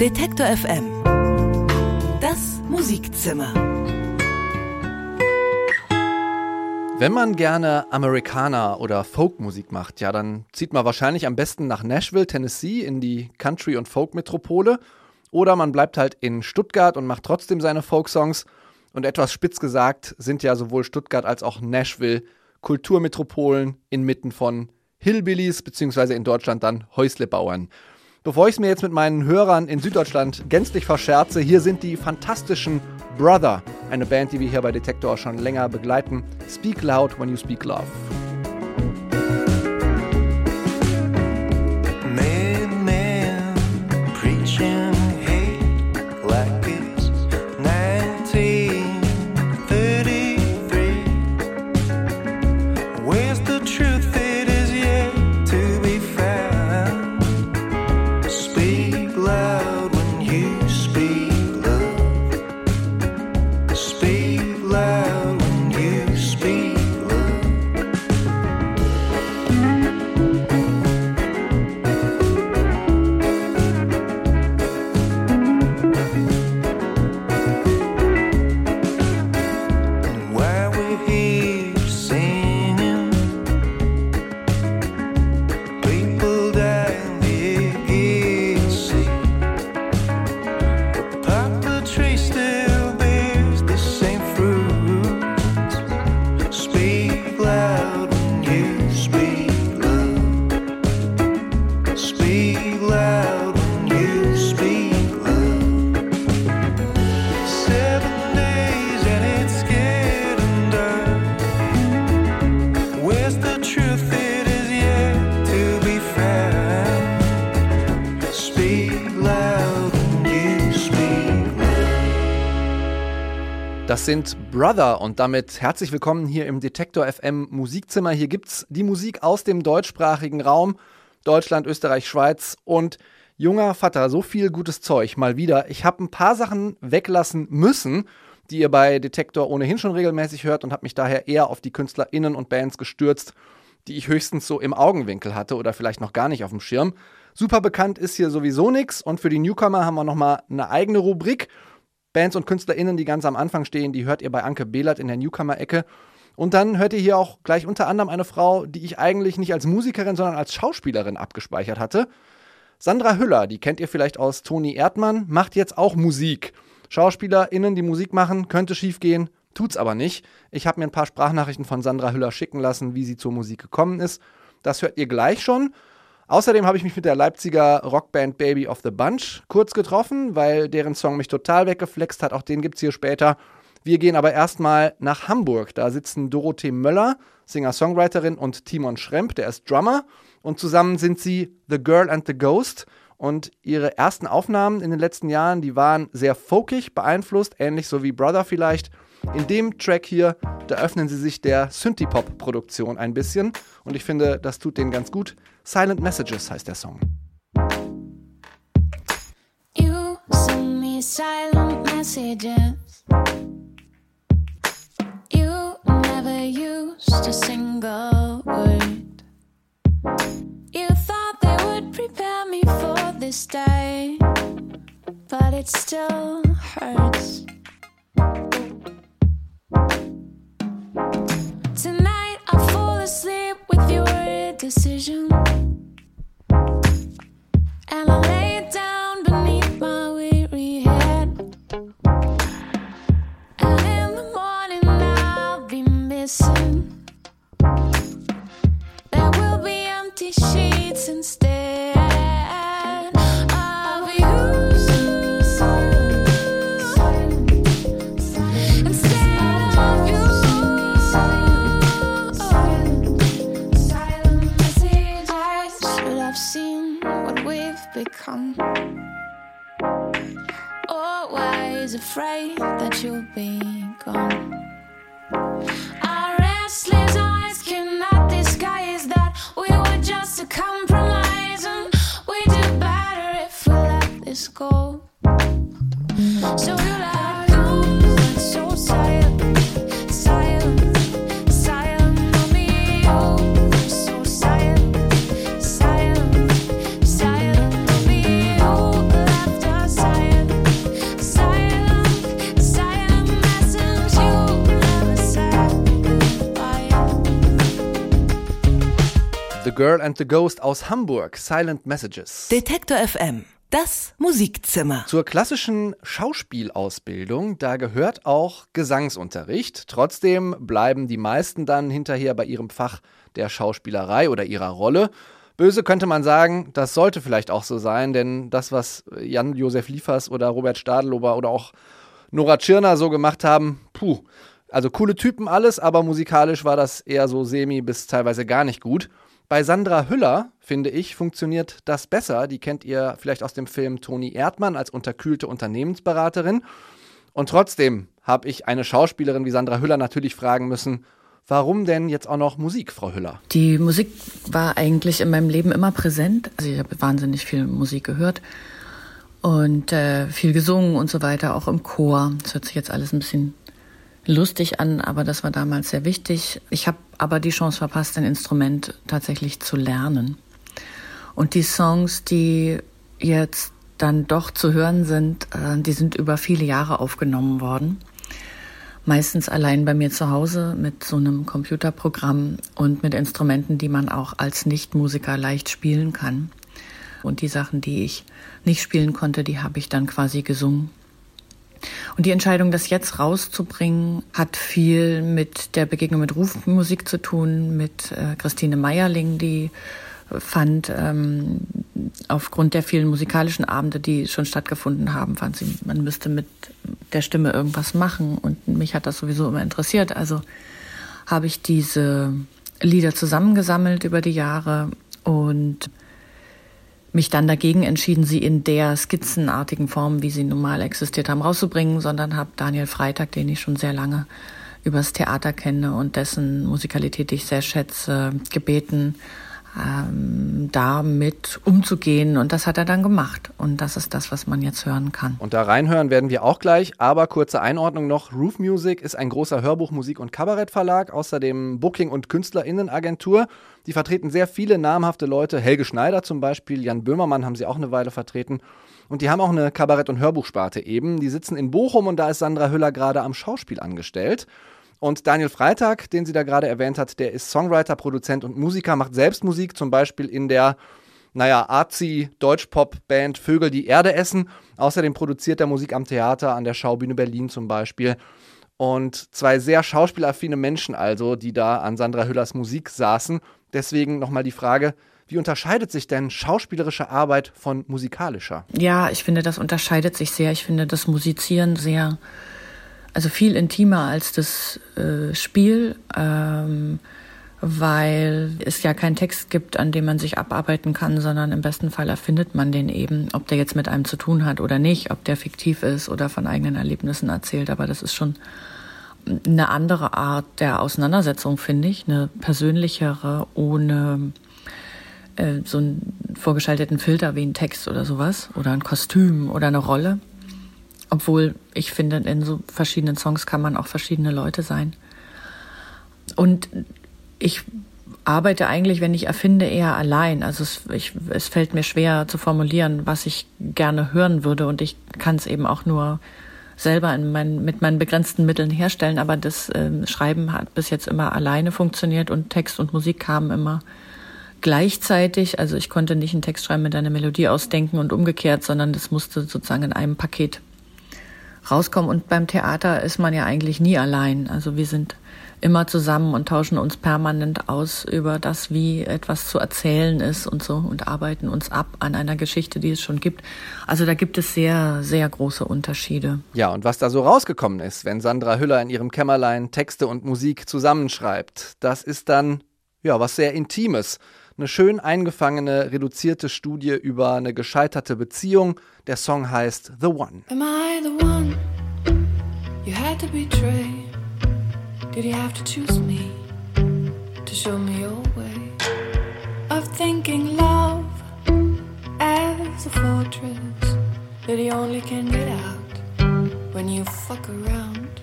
Detektor FM. Das Musikzimmer. Wenn man gerne Amerikaner oder Folkmusik macht, ja, dann zieht man wahrscheinlich am besten nach Nashville, Tennessee, in die Country- und Folk-Metropole. Oder man bleibt halt in Stuttgart und macht trotzdem seine Folksongs. Und etwas spitz gesagt sind ja sowohl Stuttgart als auch Nashville Kulturmetropolen inmitten von Hillbillies, beziehungsweise in Deutschland dann Häuslebauern. Bevor ich es mir jetzt mit meinen Hörern in Süddeutschland gänzlich verscherze, hier sind die fantastischen Brother, eine Band, die wir hier bei Detektor schon länger begleiten. Speak loud when you speak love. Das sind Brother und damit herzlich willkommen hier im Detektor FM Musikzimmer. Hier gibt's die Musik aus dem deutschsprachigen Raum, Deutschland, Österreich, Schweiz und junger Vater, so viel gutes Zeug mal wieder. Ich habe ein paar Sachen weglassen müssen, die ihr bei Detektor ohnehin schon regelmäßig hört und habe mich daher eher auf die KünstlerInnen und Bands gestürzt, die ich höchstens so im Augenwinkel hatte oder vielleicht noch gar nicht auf dem Schirm. Super bekannt ist hier sowieso nichts und für die Newcomer haben wir nochmal eine eigene Rubrik. Bands und KünstlerInnen, die ganz am Anfang stehen, die hört ihr bei Anke Behlert in der Newcomer-Ecke. Und dann hört ihr hier auch gleich unter anderem eine Frau, die ich eigentlich nicht als Musikerin, sondern als Schauspielerin abgespeichert hatte. Sandra Hüller, die kennt ihr vielleicht aus Toni Erdmann, macht jetzt auch Musik. SchauspielerInnen, die Musik machen, könnte schiefgehen, tut's aber nicht. Ich habe mir ein paar Sprachnachrichten von Sandra Hüller schicken lassen, wie sie zur Musik gekommen ist. Das hört ihr gleich schon. Außerdem habe ich mich mit der Leipziger Rockband Baby of the Bunch kurz getroffen, weil deren Song mich total weggeflext hat. Auch den gibt es hier später. Wir gehen aber erstmal nach Hamburg. Da sitzen Dorothee Möller, Singer-Songwriterin, und Timon Schremp, der ist Drummer. Und zusammen sind sie The Girl and the Ghost. Und ihre ersten Aufnahmen in den letzten Jahren, die waren sehr folkig beeinflusst, ähnlich so wie Brother vielleicht. In dem Track hier, da öffnen sie sich der Synthie-Pop-Produktion ein bisschen. Und ich finde, das tut denen ganz gut. Silent Messages heißt der Song. You send me silent messages. You never used a single word. You thought they would prepare me for this day, but it still hurts. Tonight I fall asleep with your decision. The and the Ghost aus Hamburg, Silent Messages. Detektor FM, das Musikzimmer. Zur klassischen Schauspielausbildung, da gehört auch Gesangsunterricht. Trotzdem bleiben die meisten dann hinterher bei ihrem Fach der Schauspielerei oder ihrer Rolle. Böse könnte man sagen, das sollte vielleicht auch so sein, denn das, was Jan-Josef Liefers oder Robert Stadelober oder auch Nora Tschirner so gemacht haben, puh. Also coole Typen alles, aber musikalisch war das eher so semi bis teilweise gar nicht gut. Bei Sandra Hüller, finde ich, funktioniert das besser. Die kennt ihr vielleicht aus dem Film Toni Erdmann als unterkühlte Unternehmensberaterin. Und trotzdem habe ich eine Schauspielerin wie Sandra Hüller natürlich fragen müssen, Warum denn jetzt auch noch Musik, Frau Hüller? Die Musik war eigentlich in meinem Leben immer präsent. Also ich habe wahnsinnig viel Musik gehört und äh, viel gesungen und so weiter, auch im Chor. Das hört sich jetzt alles ein bisschen lustig an, aber das war damals sehr wichtig. Ich habe aber die Chance verpasst, ein Instrument tatsächlich zu lernen. Und die Songs, die jetzt dann doch zu hören sind, äh, die sind über viele Jahre aufgenommen worden. Meistens allein bei mir zu Hause mit so einem Computerprogramm und mit Instrumenten, die man auch als Nichtmusiker leicht spielen kann. Und die Sachen, die ich nicht spielen konnte, die habe ich dann quasi gesungen. Und die Entscheidung, das jetzt rauszubringen, hat viel mit der Begegnung mit Rufmusik zu tun, mit äh, Christine Meierling, die fand, ähm, aufgrund der vielen musikalischen Abende, die schon stattgefunden haben, fand sie, man müsste mit der Stimme irgendwas machen. Und mich hat das sowieso immer interessiert. Also habe ich diese Lieder zusammengesammelt über die Jahre und mich dann dagegen entschieden, sie in der skizzenartigen Form, wie sie normal existiert haben, rauszubringen, sondern habe Daniel Freitag, den ich schon sehr lange übers Theater kenne und dessen Musikalität ich sehr schätze, gebeten, ähm, damit umzugehen. Und das hat er dann gemacht. Und das ist das, was man jetzt hören kann. Und da reinhören werden wir auch gleich. Aber kurze Einordnung noch. Roof Music ist ein großer Hörbuch-, Musik- und Kabarettverlag, außerdem Booking- und Künstlerinnenagentur. Die vertreten sehr viele namhafte Leute. Helge Schneider zum Beispiel, Jan Böhmermann haben sie auch eine Weile vertreten. Und die haben auch eine Kabarett- und Hörbuchsparte eben. Die sitzen in Bochum und da ist Sandra Hüller gerade am Schauspiel angestellt. Und Daniel Freitag, den sie da gerade erwähnt hat, der ist Songwriter, Produzent und Musiker, macht selbst Musik, zum Beispiel in der, naja, artsy Deutschpop-Band Vögel, die Erde essen. Außerdem produziert er Musik am Theater, an der Schaubühne Berlin zum Beispiel. Und zwei sehr schauspielaffine Menschen also, die da an Sandra Hüllers Musik saßen. Deswegen nochmal die Frage, wie unterscheidet sich denn schauspielerische Arbeit von musikalischer? Ja, ich finde, das unterscheidet sich sehr. Ich finde das Musizieren sehr also viel intimer als das äh, Spiel, ähm, weil es ja keinen Text gibt, an dem man sich abarbeiten kann, sondern im besten Fall erfindet man den eben, ob der jetzt mit einem zu tun hat oder nicht, ob der fiktiv ist oder von eigenen Erlebnissen erzählt. Aber das ist schon eine andere Art der Auseinandersetzung, finde ich, eine persönlichere, ohne äh, so einen vorgeschalteten Filter wie ein Text oder sowas oder ein Kostüm oder eine Rolle. Obwohl ich finde, in so verschiedenen Songs kann man auch verschiedene Leute sein. Und ich arbeite eigentlich, wenn ich erfinde, eher allein. Also es, ich, es fällt mir schwer zu formulieren, was ich gerne hören würde. Und ich kann es eben auch nur selber mein, mit meinen begrenzten Mitteln herstellen. Aber das äh, Schreiben hat bis jetzt immer alleine funktioniert und Text und Musik kamen immer gleichzeitig. Also ich konnte nicht einen Text schreiben mit einer Melodie ausdenken und umgekehrt, sondern das musste sozusagen in einem Paket rauskommen. Und beim Theater ist man ja eigentlich nie allein. Also wir sind immer zusammen und tauschen uns permanent aus über das, wie etwas zu erzählen ist und so und arbeiten uns ab an einer Geschichte, die es schon gibt. Also da gibt es sehr, sehr große Unterschiede. Ja, und was da so rausgekommen ist, wenn Sandra Hüller in ihrem Kämmerlein Texte und Musik zusammenschreibt, das ist dann ja was sehr Intimes eine schön eingefangene, reduzierte Studie über eine gescheiterte Beziehung. Der Song heißt The One. Am I the one you had to betray? Did you have to choose me to show me your way of thinking love as a fortress that you only can get out when you fuck around?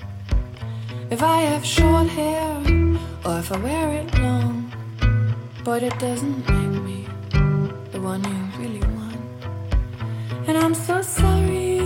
If I have short hair or if I wear it long but it doesn't make me the one you really want. And I'm so sorry.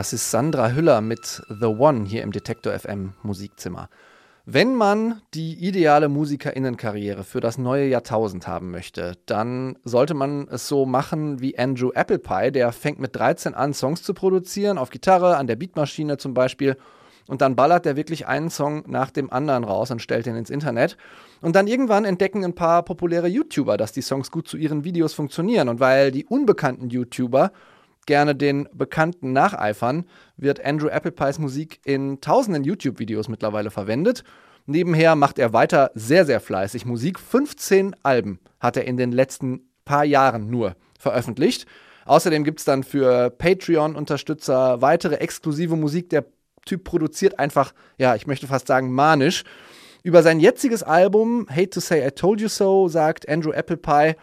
Das ist Sandra Hüller mit The One hier im Detektor FM Musikzimmer. Wenn man die ideale Musikerinnenkarriere für das neue Jahrtausend haben möchte, dann sollte man es so machen wie Andrew Applepie. Der fängt mit 13 an, Songs zu produzieren, auf Gitarre, an der Beatmaschine zum Beispiel. Und dann ballert er wirklich einen Song nach dem anderen raus und stellt den ins Internet. Und dann irgendwann entdecken ein paar populäre YouTuber, dass die Songs gut zu ihren Videos funktionieren. Und weil die unbekannten YouTuber gerne den Bekannten nacheifern, wird Andrew Applepies Musik in tausenden YouTube-Videos mittlerweile verwendet. Nebenher macht er weiter sehr, sehr fleißig Musik. 15 Alben hat er in den letzten paar Jahren nur veröffentlicht. Außerdem gibt es dann für Patreon-Unterstützer weitere exklusive Musik. Der Typ produziert einfach, ja, ich möchte fast sagen, manisch. Über sein jetziges Album Hate to Say I Told You So sagt Andrew Applepie,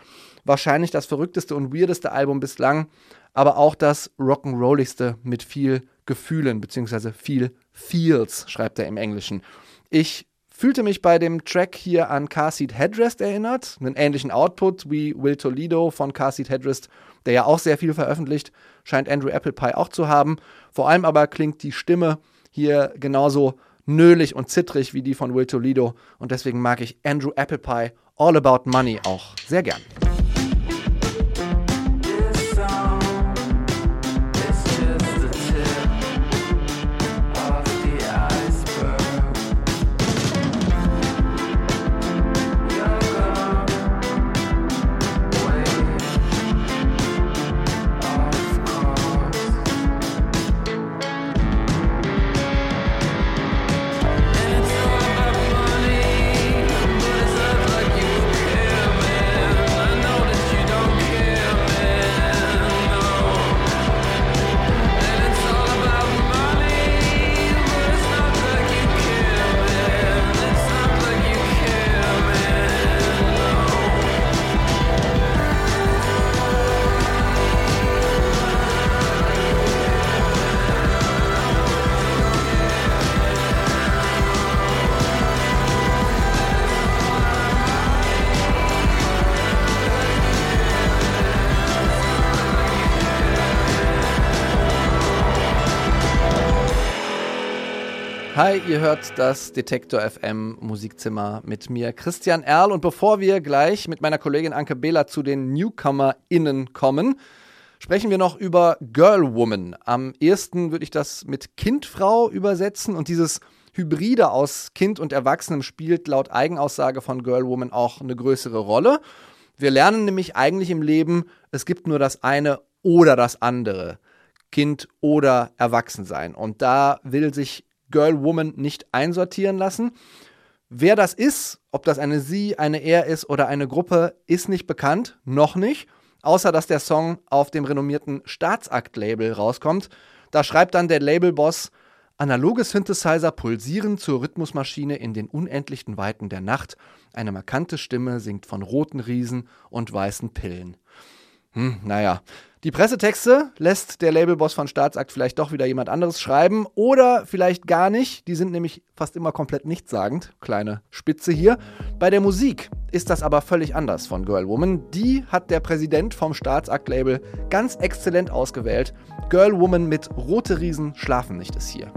wahrscheinlich das verrückteste und weirdeste Album bislang aber auch das Rock'n'Rolligste mit viel Gefühlen, beziehungsweise viel Feels, schreibt er im Englischen. Ich fühlte mich bei dem Track hier an Car Seat Headrest erinnert, einen ähnlichen Output wie Will Toledo von Car Seat Headrest, der ja auch sehr viel veröffentlicht, scheint Andrew Applepie auch zu haben. Vor allem aber klingt die Stimme hier genauso nölig und zittrig wie die von Will Toledo und deswegen mag ich Andrew Applepie All About Money auch sehr gern. Hi, ihr hört das Detektor FM Musikzimmer mit mir, Christian Erl. Und bevor wir gleich mit meiner Kollegin Anke Behler zu den NewcomerInnen kommen, sprechen wir noch über Girl Woman. Am ersten würde ich das mit Kindfrau übersetzen und dieses Hybride aus Kind und Erwachsenem spielt laut Eigenaussage von Girl Woman auch eine größere Rolle. Wir lernen nämlich eigentlich im Leben, es gibt nur das eine oder das andere. Kind oder Erwachsensein. Und da will sich Girl Woman nicht einsortieren lassen. Wer das ist, ob das eine sie, eine er ist oder eine Gruppe, ist nicht bekannt, noch nicht, außer dass der Song auf dem renommierten Staatsakt-Label rauskommt. Da schreibt dann der Labelboss, analoge Synthesizer pulsieren zur Rhythmusmaschine in den unendlichen Weiten der Nacht, eine markante Stimme singt von roten Riesen und weißen Pillen. Hm, naja, die Pressetexte lässt der Labelboss von Staatsakt vielleicht doch wieder jemand anderes schreiben oder vielleicht gar nicht. Die sind nämlich fast immer komplett nichtssagend. Kleine Spitze hier. Bei der Musik ist das aber völlig anders von Girl Woman. Die hat der Präsident vom Staatsakt-Label ganz exzellent ausgewählt. Girl Woman mit Rote Riesen schlafen nicht ist hier.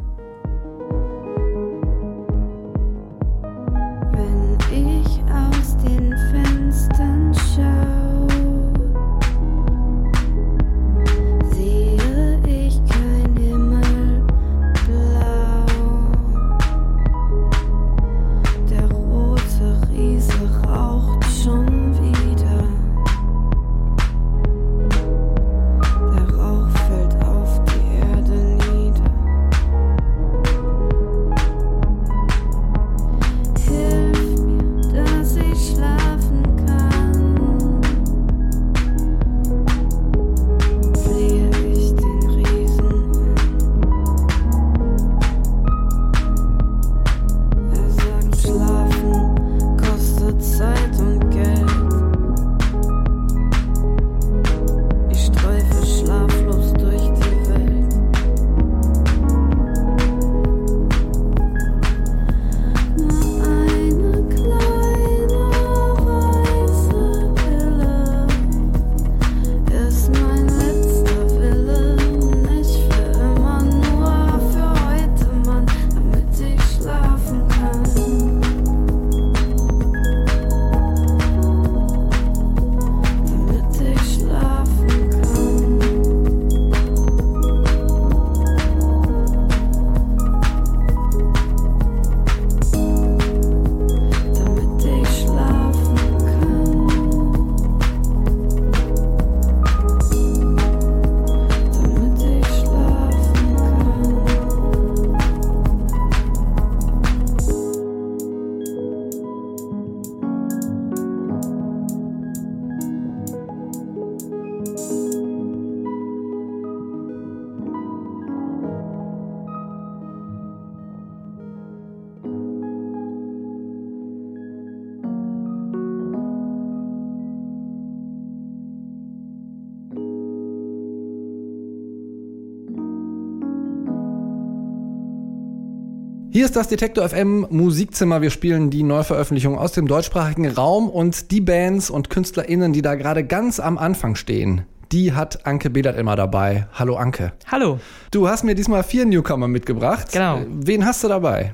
Hier ist das Detektor FM Musikzimmer. Wir spielen die Neuveröffentlichung aus dem deutschsprachigen Raum und die Bands und KünstlerInnen, die da gerade ganz am Anfang stehen, die hat Anke Bedert immer dabei. Hallo Anke. Hallo. Du hast mir diesmal vier Newcomer mitgebracht. Genau. Wen hast du dabei?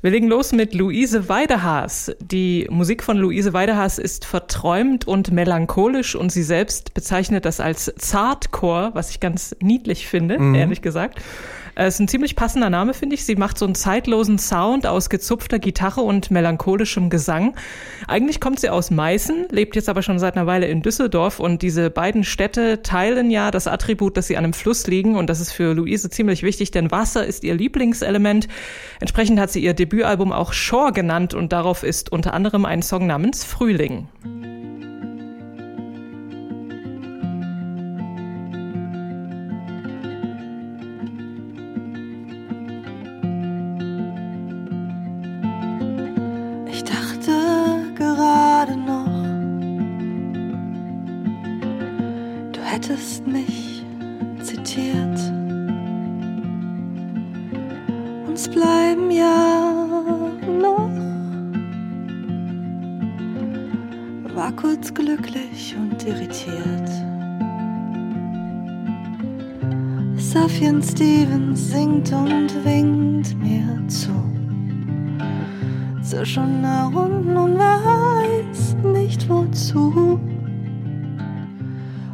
Wir legen los mit Luise Weidehaas. Die Musik von Luise Weidehaas ist verträumt und melancholisch und sie selbst bezeichnet das als Zartcore, was ich ganz niedlich finde, mhm. ehrlich gesagt. Es äh, ist ein ziemlich passender Name, finde ich. Sie macht so einen zeitlosen Sound aus gezupfter Gitarre und melancholischem Gesang. Eigentlich kommt sie aus Meißen, lebt jetzt aber schon seit einer Weile in Düsseldorf und diese beiden Städte teilen ja das Attribut, dass sie an einem Fluss liegen und das ist für Luise ziemlich wichtig, denn Wasser ist ihr Lieblingselement. Entsprechend hat sie ihr Debütalbum auch Shore genannt und darauf ist unter anderem ein Song namens Frühling. Safian Stevens singt und winkt mir zu. So schon nach unten und weiß nicht wozu.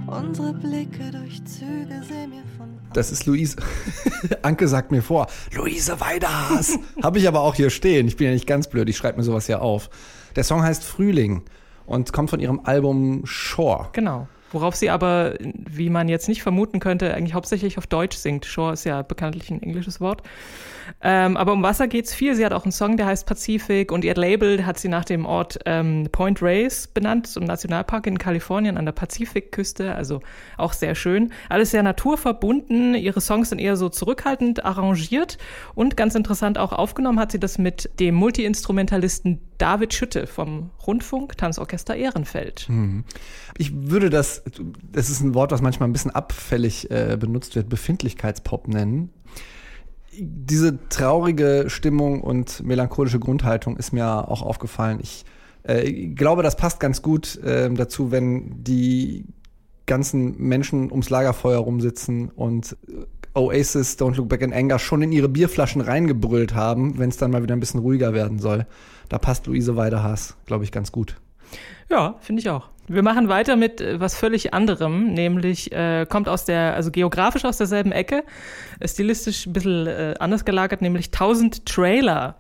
Unsere Blicke durch Züge sehen mir von. Das ist Luise. Anke sagt mir vor, Luise Weiders. Habe ich aber auch hier stehen. Ich bin ja nicht ganz blöd, ich schreibe mir sowas ja auf. Der Song heißt Frühling und kommt von ihrem Album Shore. Genau. Worauf sie aber, wie man jetzt nicht vermuten könnte, eigentlich hauptsächlich auf Deutsch singt. Shore ist ja bekanntlich ein englisches Wort. Ähm, aber um Wasser geht's viel. Sie hat auch einen Song, der heißt Pazifik und ihr Label hat sie nach dem Ort ähm, Point Reyes benannt, so ein Nationalpark in Kalifornien an der Pazifikküste, also auch sehr schön. Alles sehr naturverbunden. Ihre Songs sind eher so zurückhaltend arrangiert und ganz interessant auch aufgenommen hat sie das mit dem Multiinstrumentalisten David Schütte vom Rundfunk Tanzorchester Ehrenfeld. Mhm. Ich würde das, das ist ein Wort, was manchmal ein bisschen abfällig äh, benutzt wird, Befindlichkeitspop nennen diese traurige Stimmung und melancholische Grundhaltung ist mir auch aufgefallen. Ich äh, glaube, das passt ganz gut äh, dazu, wenn die ganzen Menschen ums Lagerfeuer rumsitzen und Oasis, Don't Look Back in Anger schon in ihre Bierflaschen reingebrüllt haben, wenn es dann mal wieder ein bisschen ruhiger werden soll. Da passt Luise Weidehaas, glaube ich, ganz gut. Ja, finde ich auch. Wir machen weiter mit äh, was völlig anderem, nämlich äh, kommt aus der, also geografisch aus derselben Ecke, äh, stilistisch ein bisschen äh, anders gelagert, nämlich 1000 Trailer.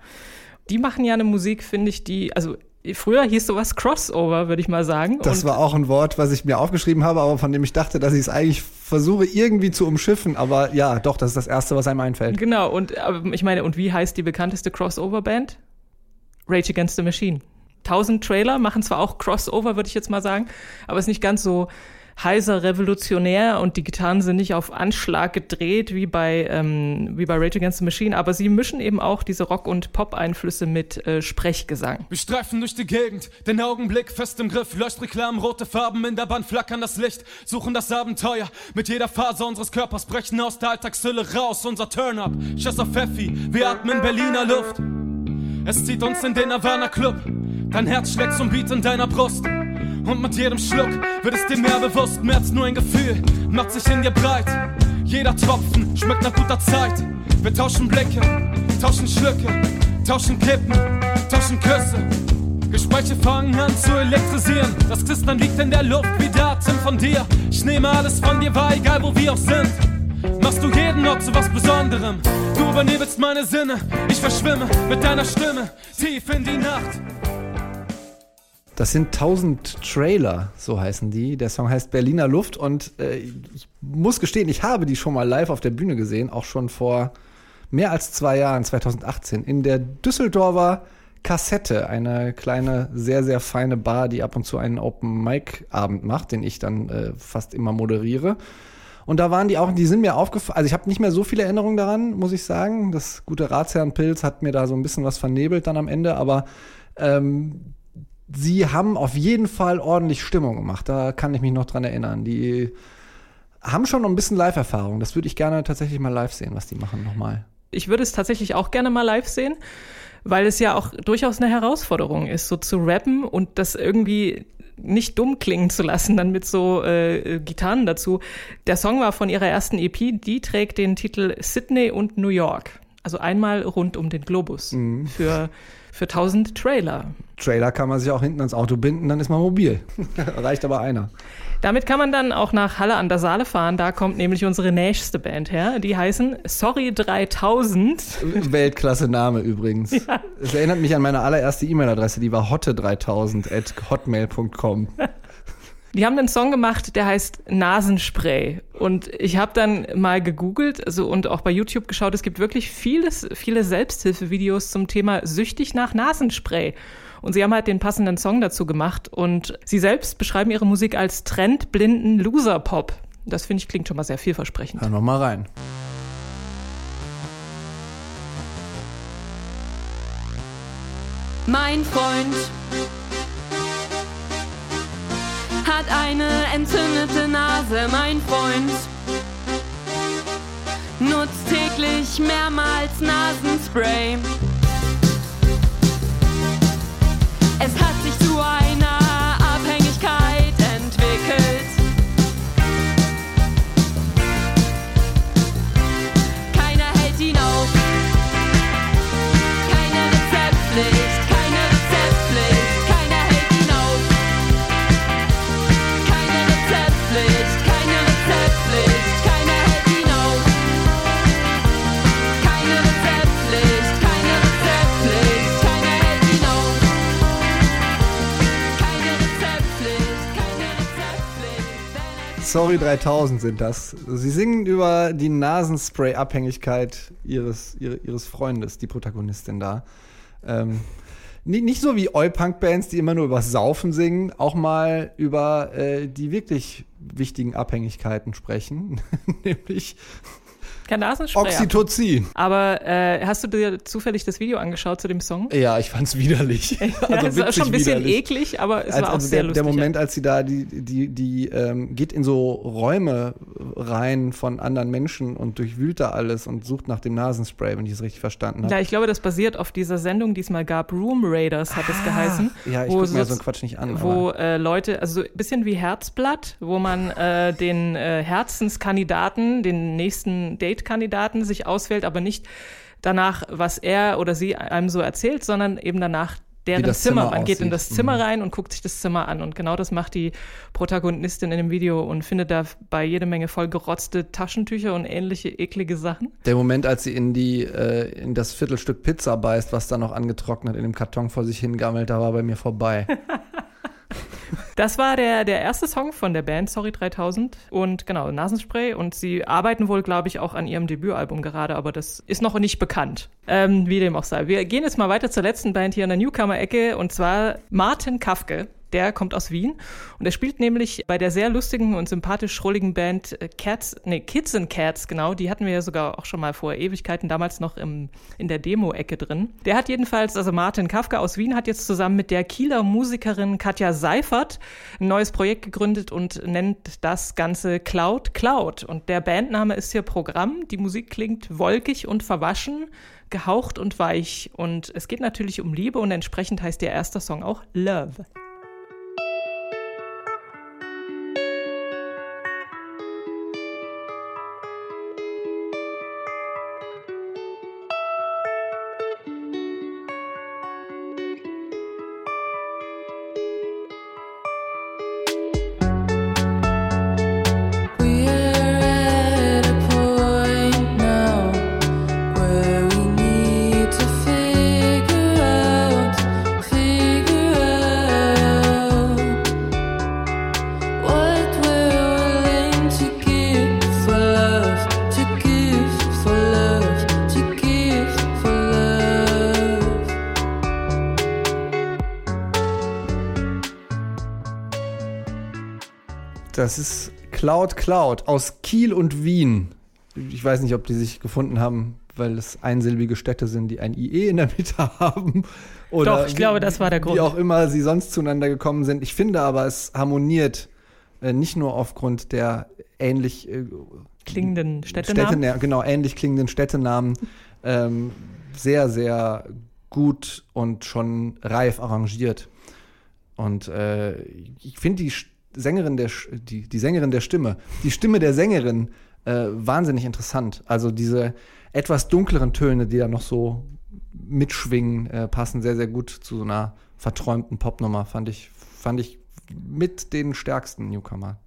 Die machen ja eine Musik, finde ich, die, also früher hieß sowas Crossover, würde ich mal sagen. Das Und war auch ein Wort, was ich mir aufgeschrieben habe, aber von dem ich dachte, dass ich es eigentlich versuche irgendwie zu umschiffen, aber ja, doch, das ist das Erste, was einem einfällt. Genau, und aber ich meine, und wie heißt die bekannteste Crossover-Band? Rage Against the Machine. 1000 Trailer, machen zwar auch Crossover, würde ich jetzt mal sagen, aber es ist nicht ganz so heiser revolutionär und die Gitarren sind nicht auf Anschlag gedreht wie bei ähm, wie bei Rage Against the Machine, aber sie mischen eben auch diese Rock- und Pop-Einflüsse mit äh, Sprechgesang. Wir streifen durch die Gegend, den Augenblick fest im Griff, Leuchtreklamen, rote Farben in der Band flackern das Licht, suchen das Abenteuer mit jeder Faser unseres Körpers, brechen aus der Alltagshülle raus, unser Turn-up, auf Pfeffi, wir atmen Berliner Luft. Es zieht uns in den Havana Club. Dein Herz schlägt zum Beat in deiner Brust. Und mit jedem Schluck wird es dir mehr bewusst. Mehr als nur ein Gefühl macht sich in dir breit. Jeder Tropfen schmeckt nach guter Zeit. Wir tauschen Blicke, tauschen Schlücke, tauschen Kippen, tauschen Küsse. Gespräche fangen an zu elektrisieren. Das Knistern liegt in der Luft wie der Atem von dir. Ich nehme alles von dir wahr, egal wo wir auch sind. Machst du jeden Ort zu was Besonderem. Du übernebelst meine Sinne. Ich verschwimme mit deiner Stimme tief in die Nacht. Das sind 1000 Trailer, so heißen die. Der Song heißt Berliner Luft und äh, ich muss gestehen, ich habe die schon mal live auf der Bühne gesehen, auch schon vor mehr als zwei Jahren, 2018, in der Düsseldorfer Kassette, eine kleine, sehr, sehr feine Bar, die ab und zu einen Open-Mic-Abend macht, den ich dann äh, fast immer moderiere. Und da waren die auch, die sind mir aufgefallen, also ich habe nicht mehr so viele Erinnerungen daran, muss ich sagen. Das gute Ratsherrenpilz hat mir da so ein bisschen was vernebelt dann am Ende, aber ähm, sie haben auf jeden Fall ordentlich Stimmung gemacht. Da kann ich mich noch dran erinnern. Die haben schon noch ein bisschen Live-Erfahrung. Das würde ich gerne tatsächlich mal live sehen, was die machen nochmal. Ich würde es tatsächlich auch gerne mal live sehen, weil es ja auch durchaus eine Herausforderung ist, so zu rappen und das irgendwie nicht dumm klingen zu lassen, dann mit so äh, Gitarren dazu. Der Song war von ihrer ersten EP, die trägt den Titel Sydney und New York. Also einmal rund um den Globus Mhm. für, für 1000 Trailer. Trailer kann man sich auch hinten ans Auto binden, dann ist man mobil. Reicht aber einer. Damit kann man dann auch nach Halle an der Saale fahren. Da kommt nämlich unsere nächste Band her. Die heißen Sorry 3000. Weltklasse Name übrigens. Es erinnert mich an meine allererste E-Mail-Adresse, die war hotte3000 at hotmail.com. Die haben einen Song gemacht, der heißt Nasenspray. Und ich habe dann mal gegoogelt also, und auch bei YouTube geschaut. Es gibt wirklich vieles, viele Selbsthilfevideos zum Thema süchtig nach Nasenspray. Und sie haben halt den passenden Song dazu gemacht. Und sie selbst beschreiben ihre Musik als trendblinden Loser-Pop. Das finde ich klingt schon mal sehr vielversprechend. Hören wir mal rein. Mein Freund hat eine entzündete Nase, mein Freund nutzt täglich mehrmals Nasenspray. Sorry 3000 sind das. Sie singen über die Nasenspray-Abhängigkeit ihres, ihre- ihres Freundes, die Protagonistin da. Ähm, ni- nicht so wie Oi-Punk-Bands, die immer nur über Saufen singen, auch mal über äh, die wirklich wichtigen Abhängigkeiten sprechen, nämlich Kein Nasenspray. Oxytocin. Aber äh, hast du dir zufällig das Video angeschaut zu dem Song? Ja, ich fand's widerlich. ja, es war schon ein bisschen widerlich. eklig, aber es als, war auch also sehr der, lustig. der Moment, als sie da die, die, die ähm, geht in so Räume rein von anderen Menschen und durchwühlt da alles und sucht nach dem Nasenspray, wenn ich es richtig verstanden habe. Ja, ich glaube, das basiert auf dieser Sendung, die es mal gab. Room Raiders hat es geheißen. ja, ich wo guck mir so- einen Quatsch nicht an. Wo äh, Leute, also so ein bisschen wie Herzblatt, wo man äh, den äh, Herzenskandidaten, den nächsten Date-Kandidaten sich auswählt, aber nicht danach, was er oder sie einem so erzählt, sondern eben danach deren Zimmer. Zimmer Man geht in das Zimmer Mhm. rein und guckt sich das Zimmer an. Und genau das macht die Protagonistin in dem Video und findet da bei jede Menge vollgerotzte Taschentücher und ähnliche eklige Sachen. der Moment, als sie in die äh, in das Viertelstück Pizza beißt, was da noch angetrocknet in dem Karton vor sich hingammelt, da war bei mir vorbei. Das war der, der erste Song von der Band, Sorry 3000. Und genau, Nasenspray. Und sie arbeiten wohl, glaube ich, auch an ihrem Debütalbum gerade, aber das ist noch nicht bekannt. Ähm, wie dem auch sei. Wir gehen jetzt mal weiter zur letzten Band hier in der Newcomer-Ecke und zwar Martin Kafke. Der kommt aus Wien und er spielt nämlich bei der sehr lustigen und sympathisch schrulligen Band äh, Cats, nee, Kids and Cats, genau, die hatten wir ja sogar auch schon mal vor Ewigkeiten damals noch im, in der Demo-Ecke drin. Der hat jedenfalls, also Martin Kafka aus Wien hat jetzt zusammen mit der Kieler Musikerin Katja Seifert ein neues Projekt gegründet und nennt das Ganze Cloud Cloud. Und der Bandname ist hier Programm. Die Musik klingt wolkig und verwaschen, gehaucht und weich. Und es geht natürlich um Liebe und entsprechend heißt ihr erster Song auch Love. Das ist Cloud Cloud aus Kiel und Wien. Ich weiß nicht, ob die sich gefunden haben, weil es einsilbige Städte sind, die ein IE in der Mitte haben. Oder Doch, ich glaube, das war der Grund. Wie auch immer sie sonst zueinander gekommen sind. Ich finde aber, es harmoniert äh, nicht nur aufgrund der ähnlich äh, Klingenden Städtenamen. Städtena- genau, ähnlich klingenden Städtenamen, ähm, sehr, sehr gut und schon reif arrangiert. Und äh, ich finde die Sängerin der die, die Sängerin der Stimme, die Stimme der Sängerin äh, wahnsinnig interessant. Also diese etwas dunkleren Töne, die da noch so mitschwingen, äh, passen sehr, sehr gut zu so einer verträumten Popnummer, fand ich, fand ich mit den stärksten Newcomer.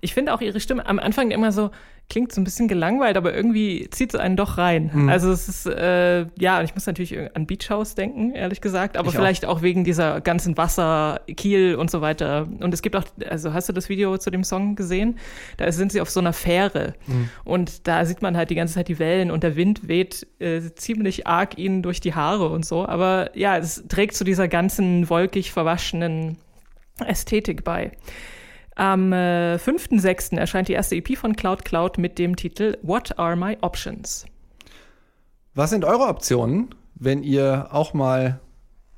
Ich finde auch ihre Stimme am Anfang immer so, klingt so ein bisschen gelangweilt, aber irgendwie zieht es einen doch rein. Also es ist, äh, ja, ich muss natürlich an Beach House denken, ehrlich gesagt, aber Ich auch. vielleicht auch. wegen dieser ganzen Wasser, Kiel und so weiter. Und es gibt auch, also hast du das Video zu dem Song gesehen? Da sind sie auf so einer Fähre und da sieht man halt die ganze Zeit die Wellen und der Wind weht äh, ziemlich arg ihnen durch die Haare und so. Aber ja, es trägt zu dieser ganzen wolkig verwaschenen Ästhetik bei. Am äh, 5.6. erscheint die erste EP von Cloud Cloud mit dem Titel What Are My Options? Was sind eure Optionen, wenn ihr auch mal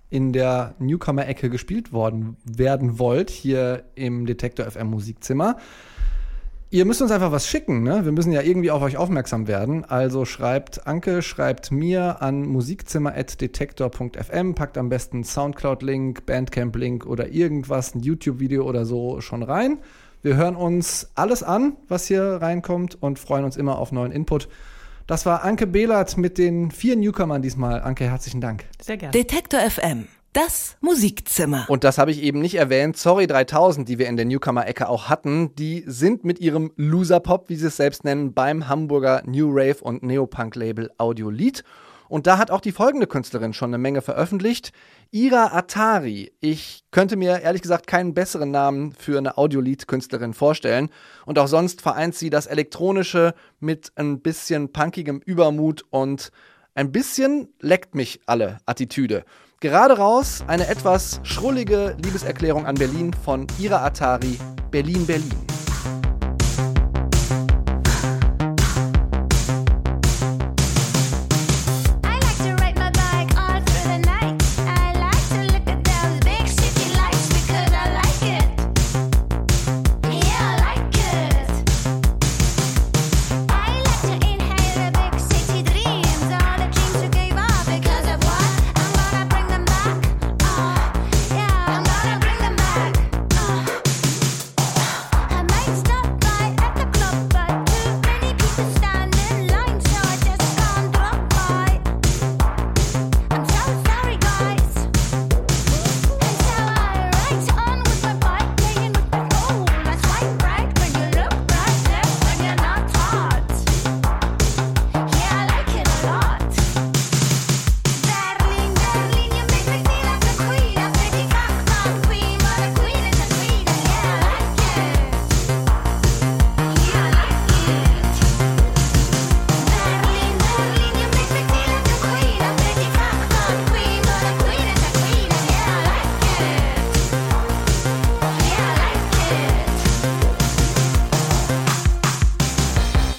in der Newcomer-Ecke gespielt worden werden wollt, hier im Detektor FM Musikzimmer? Ihr müsst uns einfach was schicken, ne? Wir müssen ja irgendwie auf euch aufmerksam werden. Also schreibt Anke, schreibt mir an musikzimmer.detektor.fm, packt am besten Soundcloud-Link, Bandcamp-Link oder irgendwas, ein YouTube-Video oder so schon rein. Wir hören uns alles an, was hier reinkommt und freuen uns immer auf neuen Input. Das war Anke Behlert mit den vier Newcomern diesmal. Anke, herzlichen Dank. Sehr gerne. Detektor FM. Das Musikzimmer. Und das habe ich eben nicht erwähnt. Sorry 3000, die wir in der Newcomer-Ecke auch hatten, die sind mit ihrem Loser-Pop, wie sie es selbst nennen, beim Hamburger New Rave und Neopunk-Label Audiolied. Und da hat auch die folgende Künstlerin schon eine Menge veröffentlicht. Ira Atari. Ich könnte mir ehrlich gesagt keinen besseren Namen für eine Audiolied-Künstlerin vorstellen. Und auch sonst vereint sie das Elektronische mit ein bisschen punkigem Übermut und ein bisschen leckt mich alle Attitüde. Gerade raus eine etwas schrullige Liebeserklärung an Berlin von Ira Atari, Berlin, Berlin.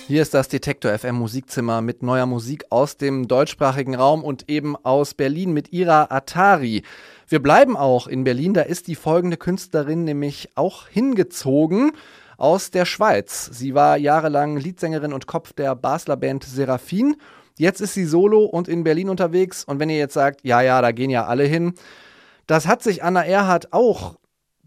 Hier ist das Detektor FM Musikzimmer mit neuer Musik aus dem deutschsprachigen Raum und eben aus Berlin mit Ira Atari. Wir bleiben auch in Berlin, da ist die folgende Künstlerin nämlich auch hingezogen aus der Schweiz. Sie war jahrelang Leadsängerin und Kopf der Basler Band Seraphin. Jetzt ist sie solo und in Berlin unterwegs. Und wenn ihr jetzt sagt, ja, ja, da gehen ja alle hin, das hat sich Anna Erhardt auch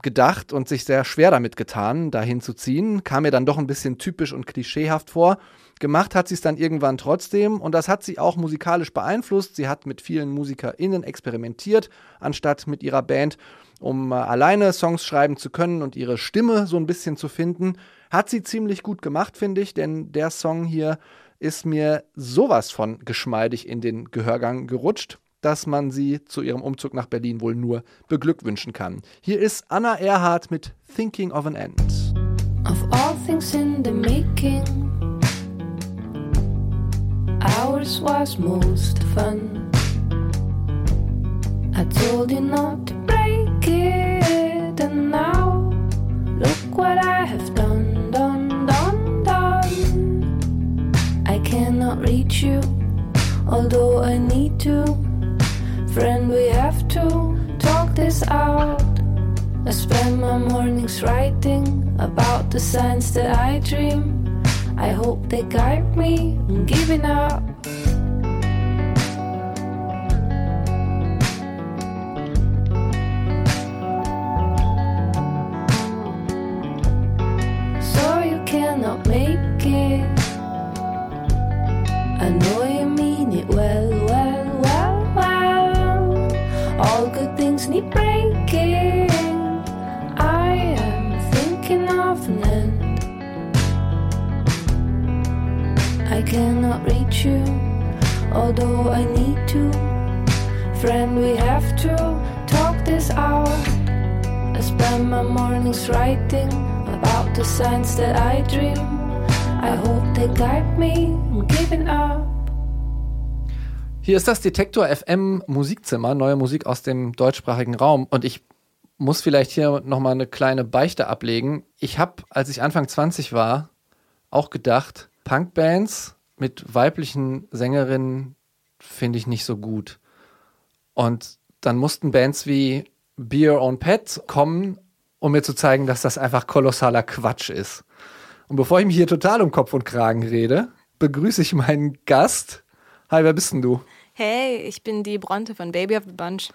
gedacht und sich sehr schwer damit getan, dahin zu ziehen. Kam mir dann doch ein bisschen typisch und klischeehaft vor. Gemacht hat sie es dann irgendwann trotzdem und das hat sie auch musikalisch beeinflusst. Sie hat mit vielen MusikerInnen experimentiert, anstatt mit ihrer Band, um äh, alleine Songs schreiben zu können und ihre Stimme so ein bisschen zu finden. Hat sie ziemlich gut gemacht, finde ich, denn der Song hier ist mir sowas von geschmeidig in den Gehörgang gerutscht dass man sie zu ihrem Umzug nach Berlin wohl nur beglückwünschen kann. Hier ist Anna Erhardt mit Thinking of an End. Of all things in the making, ours was most fun. I told you not to break it, and now look what I have done, done, done, done. I cannot reach you, although I need to. Friend, we have to talk this out. I spend my mornings writing about the signs that I dream. I hope they guide me I'm giving up. Signs that I dream. I hope they guide me in giving up. Hier ist das Detektor FM Musikzimmer, neue Musik aus dem deutschsprachigen Raum. Und ich muss vielleicht hier nochmal eine kleine Beichte ablegen. Ich habe, als ich Anfang 20 war, auch gedacht, Punkbands mit weiblichen Sängerinnen finde ich nicht so gut. Und dann mussten Bands wie Be Your Own Pet kommen, um mir zu zeigen, dass das einfach kolossaler Quatsch ist. Und bevor ich mich hier total um Kopf und Kragen rede, begrüße ich meinen Gast. Hi, wer bist denn du? Hey, ich bin die Bronte von Baby of the Bunch.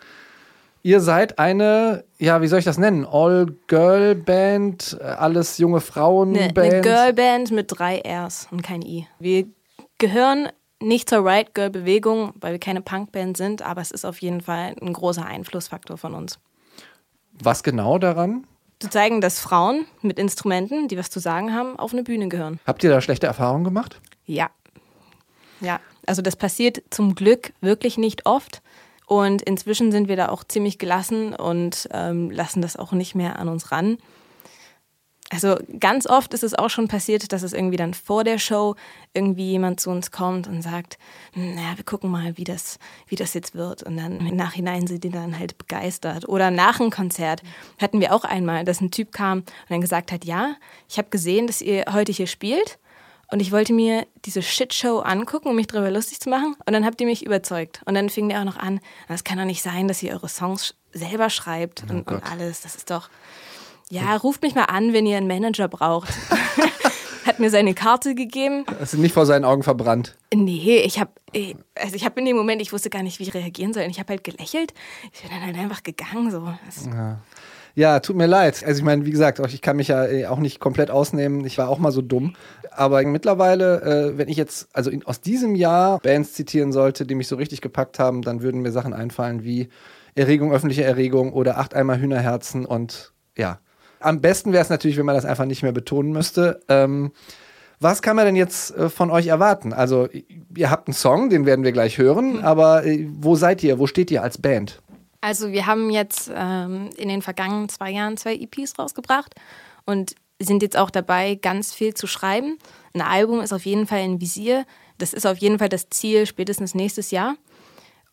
Ihr seid eine, ja, wie soll ich das nennen? All-Girl-Band, alles junge Frauen-Band. eine Girlband mit drei Rs und kein I. Wir gehören nicht zur Right Girl Bewegung, weil wir keine Punkband sind, aber es ist auf jeden Fall ein großer Einflussfaktor von uns. Was genau daran? Zu zeigen, dass Frauen mit Instrumenten, die was zu sagen haben, auf eine Bühne gehören. Habt ihr da schlechte Erfahrungen gemacht? Ja. Ja, also das passiert zum Glück wirklich nicht oft. Und inzwischen sind wir da auch ziemlich gelassen und ähm, lassen das auch nicht mehr an uns ran. Also ganz oft ist es auch schon passiert, dass es irgendwie dann vor der Show irgendwie jemand zu uns kommt und sagt, "Hm, naja, wir gucken mal, wie das, wie das jetzt wird. Und dann im Nachhinein sind die dann halt begeistert. Oder nach einem Konzert hatten wir auch einmal, dass ein Typ kam und dann gesagt hat, ja, ich habe gesehen, dass ihr heute hier spielt. Und ich wollte mir diese Shitshow angucken, um mich darüber lustig zu machen. Und dann habt ihr mich überzeugt. Und dann fing der auch noch an, es kann doch nicht sein, dass ihr eure Songs selber schreibt und, und Gott. alles. Das ist doch. Ja, ruft mich mal an, wenn ihr einen Manager braucht. Hat mir seine Karte gegeben. Das sind nicht vor seinen Augen verbrannt. Nee, ich habe also ich habe in dem Moment, ich wusste gar nicht, wie ich reagieren soll. Und ich habe halt gelächelt. Ich bin dann halt einfach gegangen. So. Das, Ja, tut mir leid. Also ich meine, wie gesagt, ich kann mich ja äh, auch nicht komplett ausnehmen. Ich war auch mal so dumm. Aber mittlerweile, äh, wenn ich jetzt also aus diesem Jahr Bands zitieren sollte, die mich so richtig gepackt haben, dann würden mir Sachen einfallen wie Erregung, öffentliche Erregung oder acht Eimer Hühnerherzen und ja. Am besten wäre es natürlich, wenn man das einfach nicht mehr betonen müsste. Ähm, was kann man denn jetzt äh, von euch erwarten? Also, ihr habt einen Song, den werden wir gleich hören, aber äh, wo seid ihr? Wo steht ihr als Band? Also wir haben jetzt ähm, in den vergangenen zwei Jahren zwei EPs rausgebracht und sind jetzt auch dabei, ganz viel zu schreiben. Ein Album ist auf jeden Fall ein Visier. Das ist auf jeden Fall das Ziel spätestens nächstes Jahr.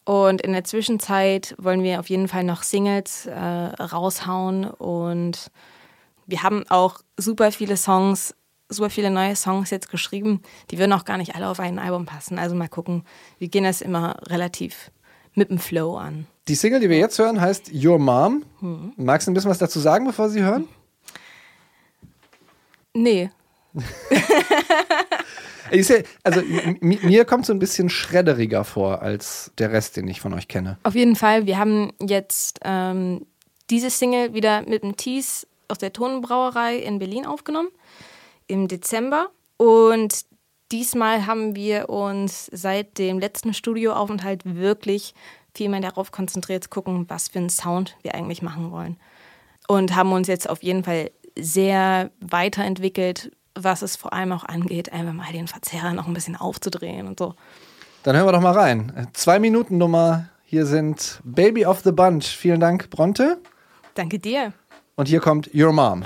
Und in der Zwischenzeit wollen wir auf jeden Fall noch Singles äh, raushauen und wir haben auch super viele Songs, super viele neue Songs jetzt geschrieben. Die würden auch gar nicht alle auf ein Album passen. Also mal gucken. Wir gehen das immer relativ mit dem Flow an. Die Single, die wir jetzt hören, heißt Your Mom. Magst du ein bisschen was dazu sagen, bevor sie hören? Nee, ja, also mir kommt so ein bisschen schredderiger vor als der Rest, den ich von euch kenne. Auf jeden Fall, wir haben jetzt ähm, diese Single wieder mit dem Tees aus der Tonenbrauerei in Berlin aufgenommen im Dezember. Und diesmal haben wir uns seit dem letzten Studioaufenthalt wirklich viel mehr darauf konzentriert zu gucken, was für einen Sound wir eigentlich machen wollen. Und haben uns jetzt auf jeden Fall sehr weiterentwickelt, was es vor allem auch angeht, einfach mal den Verzerrer noch ein bisschen aufzudrehen und so. Dann hören wir doch mal rein. Zwei Minuten Nummer. Hier sind Baby of the Bunch. Vielen Dank, Bronte. Danke dir. Und hier kommt Your Mom.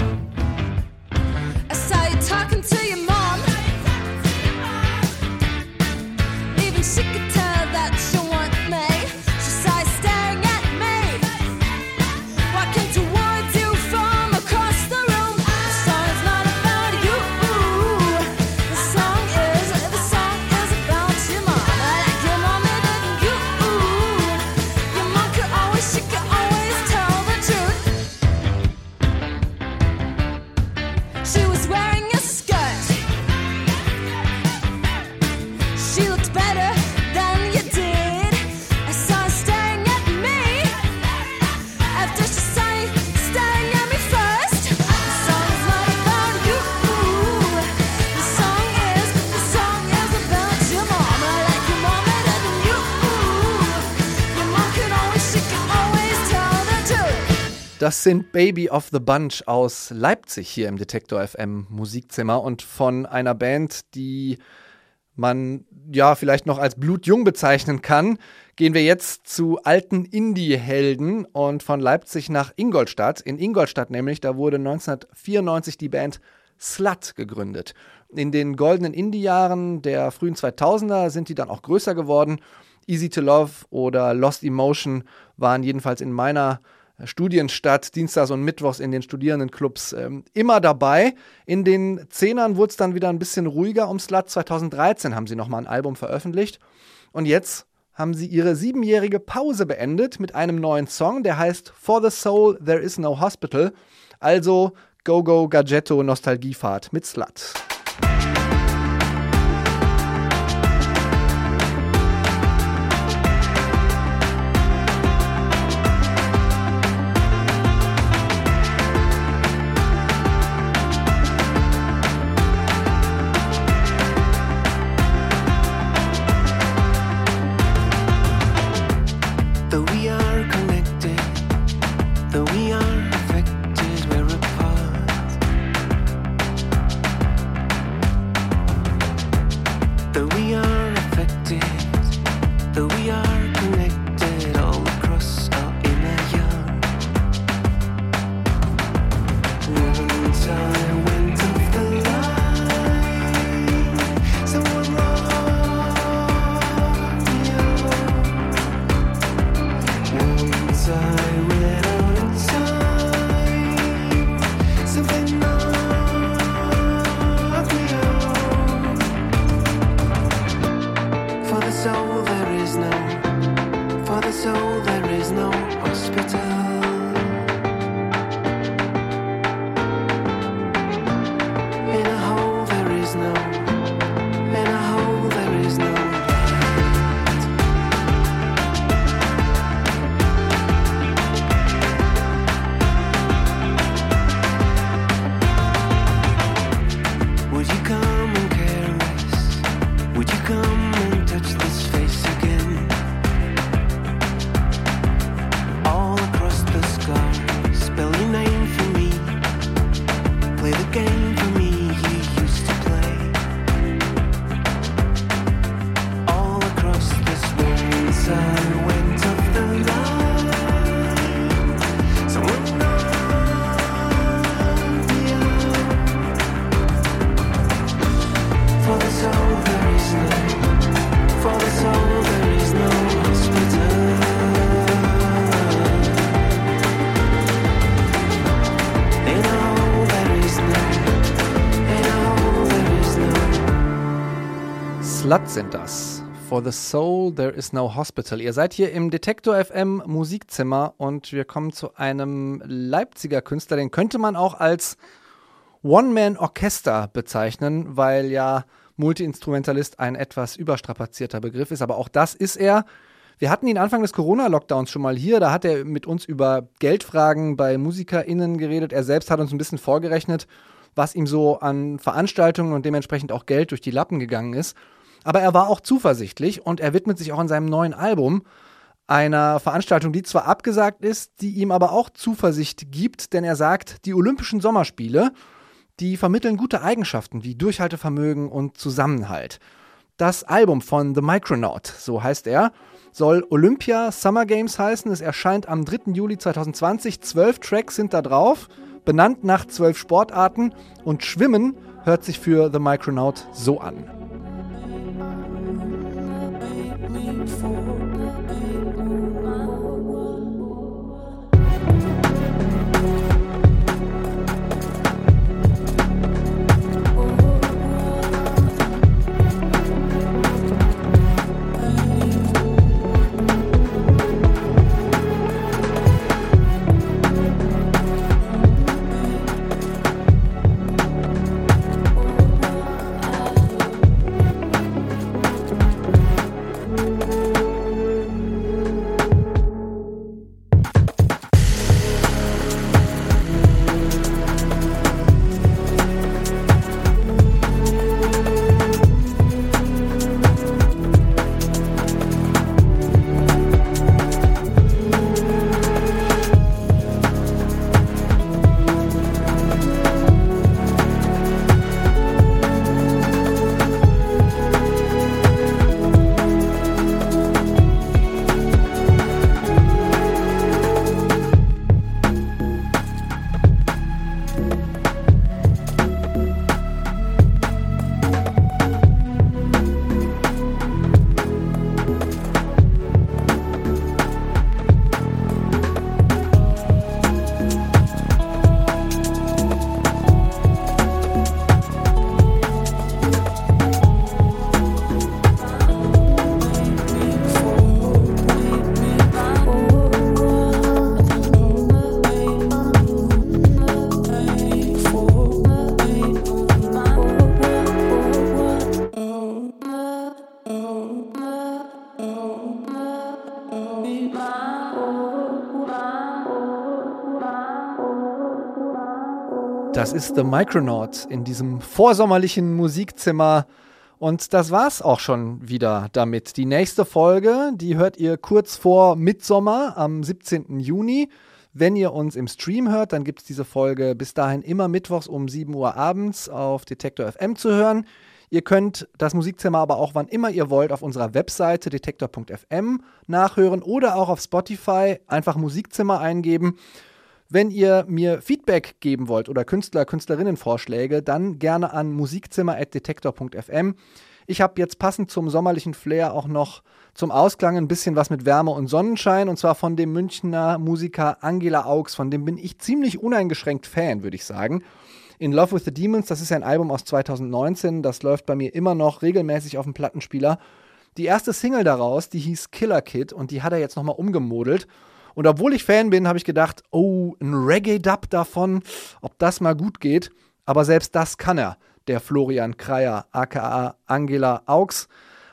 Sind Baby of the Bunch aus Leipzig hier im Detektor FM Musikzimmer und von einer Band, die man ja vielleicht noch als blutjung bezeichnen kann, gehen wir jetzt zu alten Indie-Helden und von Leipzig nach Ingolstadt. In Ingolstadt nämlich, da wurde 1994 die Band Slut gegründet. In den goldenen Indie-Jahren der frühen 2000er sind die dann auch größer geworden. Easy to Love oder Lost Emotion waren jedenfalls in meiner Studienstadt, dienstags und mittwochs in den Studierendenclubs ähm, immer dabei. In den Zehnern wurde es dann wieder ein bisschen ruhiger um Slut. 2013 haben sie nochmal ein Album veröffentlicht. Und jetzt haben sie ihre siebenjährige Pause beendet mit einem neuen Song, der heißt For the Soul There Is No Hospital. Also Go Go Gadgetto Nostalgiefahrt mit Slut. Slut sind das. For the Soul There Is No Hospital. Ihr seid hier im Detektor FM Musikzimmer und wir kommen zu einem Leipziger Künstler, den könnte man auch als One-Man-Orchester bezeichnen, weil ja Multiinstrumentalist ein etwas überstrapazierter Begriff ist, aber auch das ist er. Wir hatten ihn Anfang des Corona-Lockdowns schon mal hier, da hat er mit uns über Geldfragen bei MusikerInnen geredet. Er selbst hat uns ein bisschen vorgerechnet, was ihm so an Veranstaltungen und dementsprechend auch Geld durch die Lappen gegangen ist. Aber er war auch zuversichtlich und er widmet sich auch in seinem neuen Album einer Veranstaltung, die zwar abgesagt ist, die ihm aber auch Zuversicht gibt, denn er sagt, die Olympischen Sommerspiele, die vermitteln gute Eigenschaften wie Durchhaltevermögen und Zusammenhalt. Das Album von The Micronaut, so heißt er, soll Olympia Summer Games heißen. Es erscheint am 3. Juli 2020. Zwölf Tracks sind da drauf, benannt nach zwölf Sportarten und Schwimmen hört sich für The Micronaut so an. Ist The Micronaut in diesem vorsommerlichen Musikzimmer. Und das war's auch schon wieder damit. Die nächste Folge, die hört ihr kurz vor Mitsommer am 17. Juni. Wenn ihr uns im Stream hört, dann gibt es diese Folge bis dahin immer mittwochs um 7 Uhr abends auf Detektor FM zu hören. Ihr könnt das Musikzimmer aber auch wann immer ihr wollt auf unserer Webseite detektor.fm nachhören oder auch auf Spotify einfach Musikzimmer eingeben. Wenn ihr mir Feedback geben wollt oder Künstler, Künstlerinnenvorschläge, dann gerne an musikzimmer.detektor.fm. Ich habe jetzt passend zum sommerlichen Flair auch noch zum Ausklang ein bisschen was mit Wärme und Sonnenschein und zwar von dem Münchner Musiker Angela Augs, von dem bin ich ziemlich uneingeschränkt Fan, würde ich sagen. In Love with the Demons, das ist ein Album aus 2019, das läuft bei mir immer noch regelmäßig auf dem Plattenspieler. Die erste Single daraus, die hieß Killer Kid und die hat er jetzt nochmal umgemodelt. Und obwohl ich Fan bin, habe ich gedacht, oh, ein Reggae-Dub davon, ob das mal gut geht. Aber selbst das kann er, der Florian Kreier, aka Angela Augs.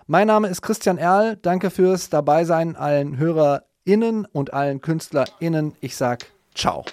Mein Name ist Christian Erl. Danke fürs Dabeisein allen HörerInnen und allen KünstlerInnen. Ich sag ciao.